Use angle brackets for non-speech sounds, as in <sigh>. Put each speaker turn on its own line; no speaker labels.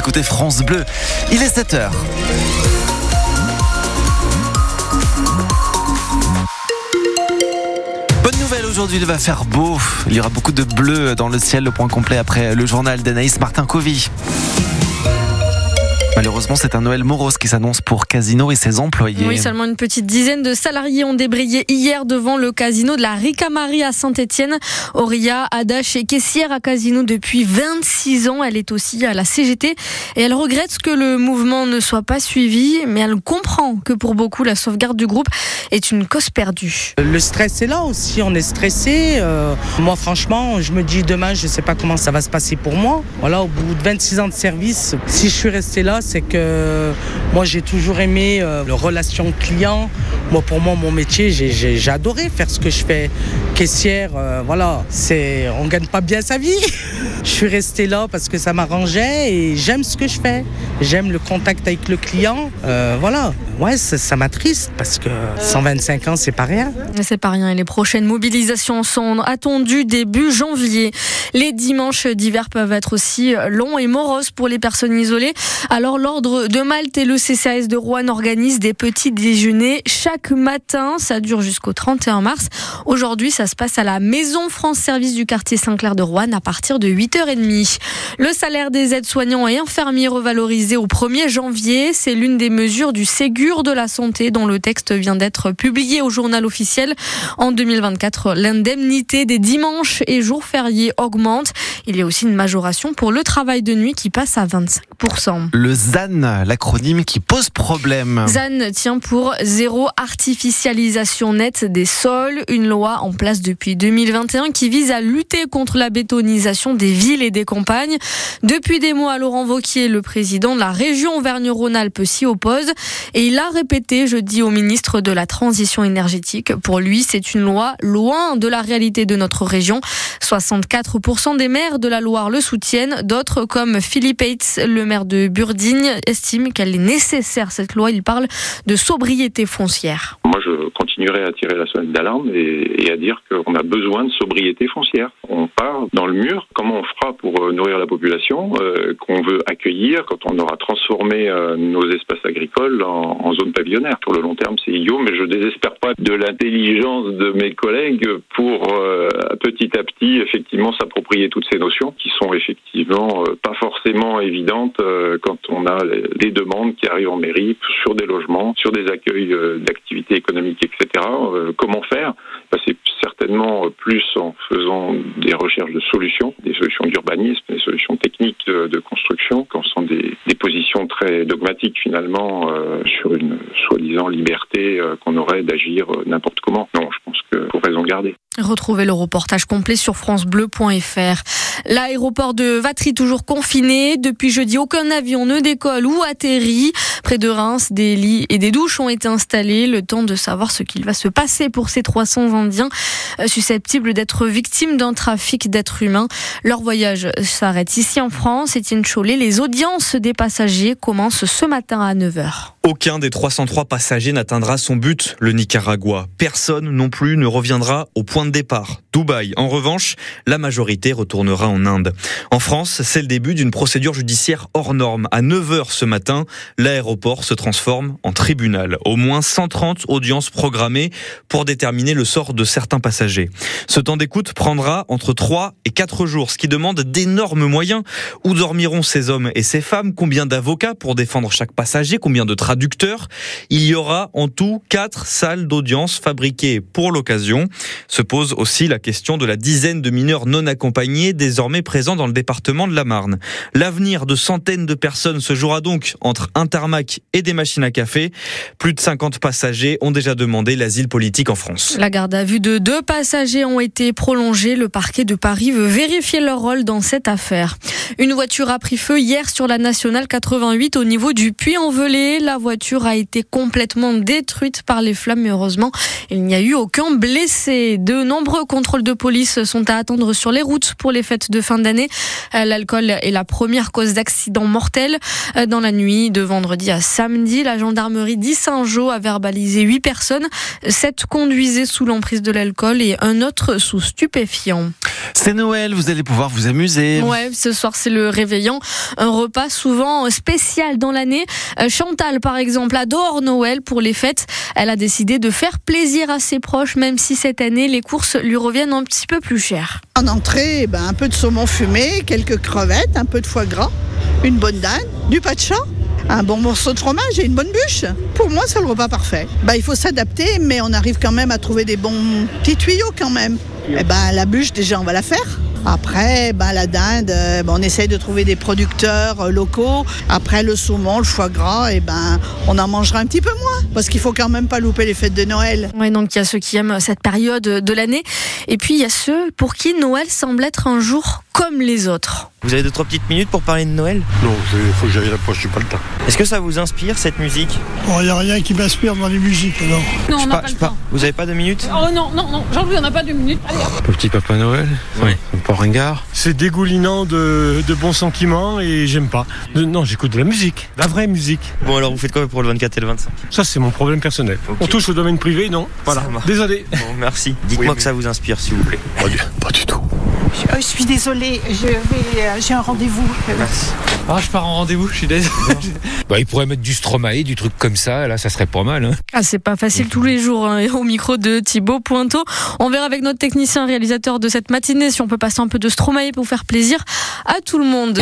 écoutez France Bleu. Il est 7 h Bonne nouvelle aujourd'hui, il va faire beau. Il y aura beaucoup de bleu dans le ciel. Le point complet après le journal d'Anaïs Martin-Covy. Malheureusement, c'est un Noël morose qui s'annonce pour Casino et ses employés.
Oui, seulement une petite dizaine de salariés ont débrayé hier devant le casino de la Ricamarie à Saint-Etienne. Auria Adache est caissière à Casino depuis 26 ans. Elle est aussi à la CGT et elle regrette que le mouvement ne soit pas suivi, mais elle comprend que pour beaucoup, la sauvegarde du groupe est une cause perdue.
Le stress est là aussi, on est stressé. Euh, moi, franchement, je me dis demain, je ne sais pas comment ça va se passer pour moi. Voilà, au bout de 26 ans de service, si je suis resté là, c'est que moi j'ai toujours aimé euh, la relation client. Moi pour moi mon métier, j'ai adoré faire ce que je fais. Caissière, euh, voilà, c'est on gagne pas bien sa vie. <laughs> je suis resté là parce que ça m'arrangeait et j'aime ce que je fais. J'aime le contact avec le client. Euh, voilà. Ouais, ça, m'attriste parce que 125 ans, c'est pas rien.
C'est pas rien. Et les prochaines mobilisations sont attendues début janvier. Les dimanches d'hiver peuvent être aussi longs et moroses pour les personnes isolées. Alors, l'ordre de Malte et le CCAS de Rouen organisent des petits déjeuners chaque matin. Ça dure jusqu'au 31 mars. Aujourd'hui, ça se passe à la Maison France Service du quartier Saint-Clair de Rouen à partir de 8h30. Le salaire des aides-soignants et infirmiers revalorisé au 1er janvier. C'est l'une des mesures du Ségur de la santé dont le texte vient d'être publié au journal officiel. En 2024, l'indemnité des dimanches et jours fériés augmente. Il y a aussi une majoration pour le travail de nuit qui passe à 25%.
Le ZAN, l'acronyme qui pose problème.
ZAN tient pour zéro artificialisation nette des sols, une loi en place depuis 2021 qui vise à lutter contre la bétonisation des villes et des campagnes. Depuis des mois, Laurent Vauquier, le président de la région Auvergne-Rhône-Alpes, s'y oppose et il a répété jeudi au ministre de la Transition énergétique. Pour lui, c'est une loi loin de la réalité de notre région. 64% des maires de la Loire le soutiennent. D'autres, comme Philippe Hates, le maire de Burdigne, estiment qu'elle est nécessaire, cette loi. Il parle de sobriété foncière.
Moi, je continuerai à tirer la sonnette d'alarme et, à dire qu'on a besoin de sobriété foncière. On part dans le mur. Comment on fera pour euh, nourrir la population euh, qu'on veut accueillir quand on aura transformé euh, nos espaces agricoles en, en zone pavillonnaire Pour le long terme, c'est idiot, mais je désespère pas de l'intelligence de mes collègues pour petit à petit effectivement s'approprier toutes ces notions qui sont effectivement pas forcément évidentes quand on a des demandes qui arrivent en mairie sur des logements, sur des accueils d'activités économiques, etc. comment faire? C'est certainement plus en faisant des recherches de solutions, des solutions d'urbanisme, des solutions techniques de, construction, quand sont des, positions très dogmatiques finalement euh, sur une soi-disant liberté euh, qu'on aurait d'agir euh, n'importe comment. Non, je pense que pour raison garder.
Retrouvez le reportage complet sur francebleu.fr. L'aéroport de Vatry toujours confiné. Depuis jeudi, aucun avion ne décolle ou atterrit. Près de Reims, des lits et des douches ont été installés. Le temps de savoir ce qu'il va se passer pour ces 300 Indiens euh, susceptibles d'être victimes d'un trafic d'êtres humains. Leur voyage s'arrête ici en France. Étienne Chollet, les audiences des passagers commencent ce matin à 9h.
Aucun des 303 passagers n'atteindra son but, le Nicaragua. Personne non plus ne reviendra au point de départ, Dubaï. En revanche, la majorité retournera en Inde. En France, c'est le début d'une procédure judiciaire hors norme. À 9h ce matin, l'aéroport se transforme en tribunal. Au moins 130 audiences programmées pour déterminer le sort de certains passagers. Ce temps d'écoute prendra entre 3 et 4 jours, ce qui demande d'énormes moyens. Où dormiront ces hommes et ces femmes? Combien d'avocats pour défendre chaque passager? Combien de traducteurs? Il y aura en tout quatre salles d'audience fabriquées pour l'occasion. Se question de la dizaine de mineurs non accompagnés désormais présents dans le département de la Marne. L'avenir de centaines de personnes se jouera donc entre un tarmac et des machines à café. Plus de 50 passagers ont déjà demandé l'asile politique en France.
La garde à vue de deux passagers ont été prolongée. Le parquet de Paris veut vérifier leur rôle dans cette affaire. Une voiture a pris feu hier sur la nationale 88 au niveau du Puy-en-Velay. La voiture a été complètement détruite par les flammes, mais heureusement, il n'y a eu aucun blessé. De nombreux contrôles contrôles de police sont à attendre sur les routes pour les fêtes de fin d'année. Euh, l'alcool est la première cause d'accident mortel. Euh, dans la nuit de vendredi à samedi, la gendarmerie d'Issingeau a verbalisé 8 personnes. 7 conduisaient sous l'emprise de l'alcool et un autre sous stupéfiant.
C'est Noël, vous allez pouvoir vous amuser.
Ouais, ce soir c'est le réveillon, un repas souvent spécial dans l'année. Euh, Chantal par exemple adore Noël pour les fêtes. Elle a décidé de faire plaisir à ses proches même si cette année les courses lui reviennent un petit peu plus chères.
En entrée, ben, un peu de saumon fumé, quelques crevettes, un peu de foie gras, une bonne dinde, du chat un bon morceau de fromage et une bonne bûche. Pour moi, c'est le repas parfait. Bah, il faut s'adapter, mais on arrive quand même à trouver des bons petits tuyaux quand même. Et eh ben, la bûche, déjà, on va la faire. Après, ben, la dinde, euh, ben, on essaye de trouver des producteurs euh, locaux. Après, le saumon, le foie gras, et ben, on en mangera un petit peu moins. Parce qu'il faut quand même pas louper les fêtes de Noël.
Oui, donc il y a ceux qui aiment cette période de l'année. Et puis, il y a ceux pour qui Noël semble être un jour comme les autres.
Vous avez deux trois petites minutes pour parler de Noël
Non, il faut que j'aille là-bas, je suis pas le temps.
Est-ce que ça vous inspire cette musique
Il n'y a rien qui m'inspire dans les musiques alors.
Non, on n'a pas, le temps.
Vous avez pas de minutes
Oh non, non, non, Jean-Louis, on n'a pas de minutes. Allez,
Petit Papa Noël
Oui.
Pas ringard.
C'est dégoulinant de, de, bons sentiments et j'aime pas. non, j'écoute de la musique, la vraie musique.
Bon alors vous faites quoi pour le 24 et le 25
Ça c'est mon problème personnel. On touche au domaine privé, non Voilà. Désolé.
Bon, merci. Dites-moi que ça vous inspire s'il vous plaît.
Pas du, pas du tout.
Je, suis désolée, euh, j'ai un rendez-vous.
Ah, je pars en rendez-vous, je suis désolé. <laughs>
bah, il pourrait mettre du Stromae, du truc comme ça, là, ça serait pas mal. Hein.
Ah, c'est pas facile tous les jours, hein, au micro de Thibaut Pointeau. On verra avec notre technicien réalisateur de cette matinée si on peut passer un peu de Stromae pour faire plaisir à tout le monde.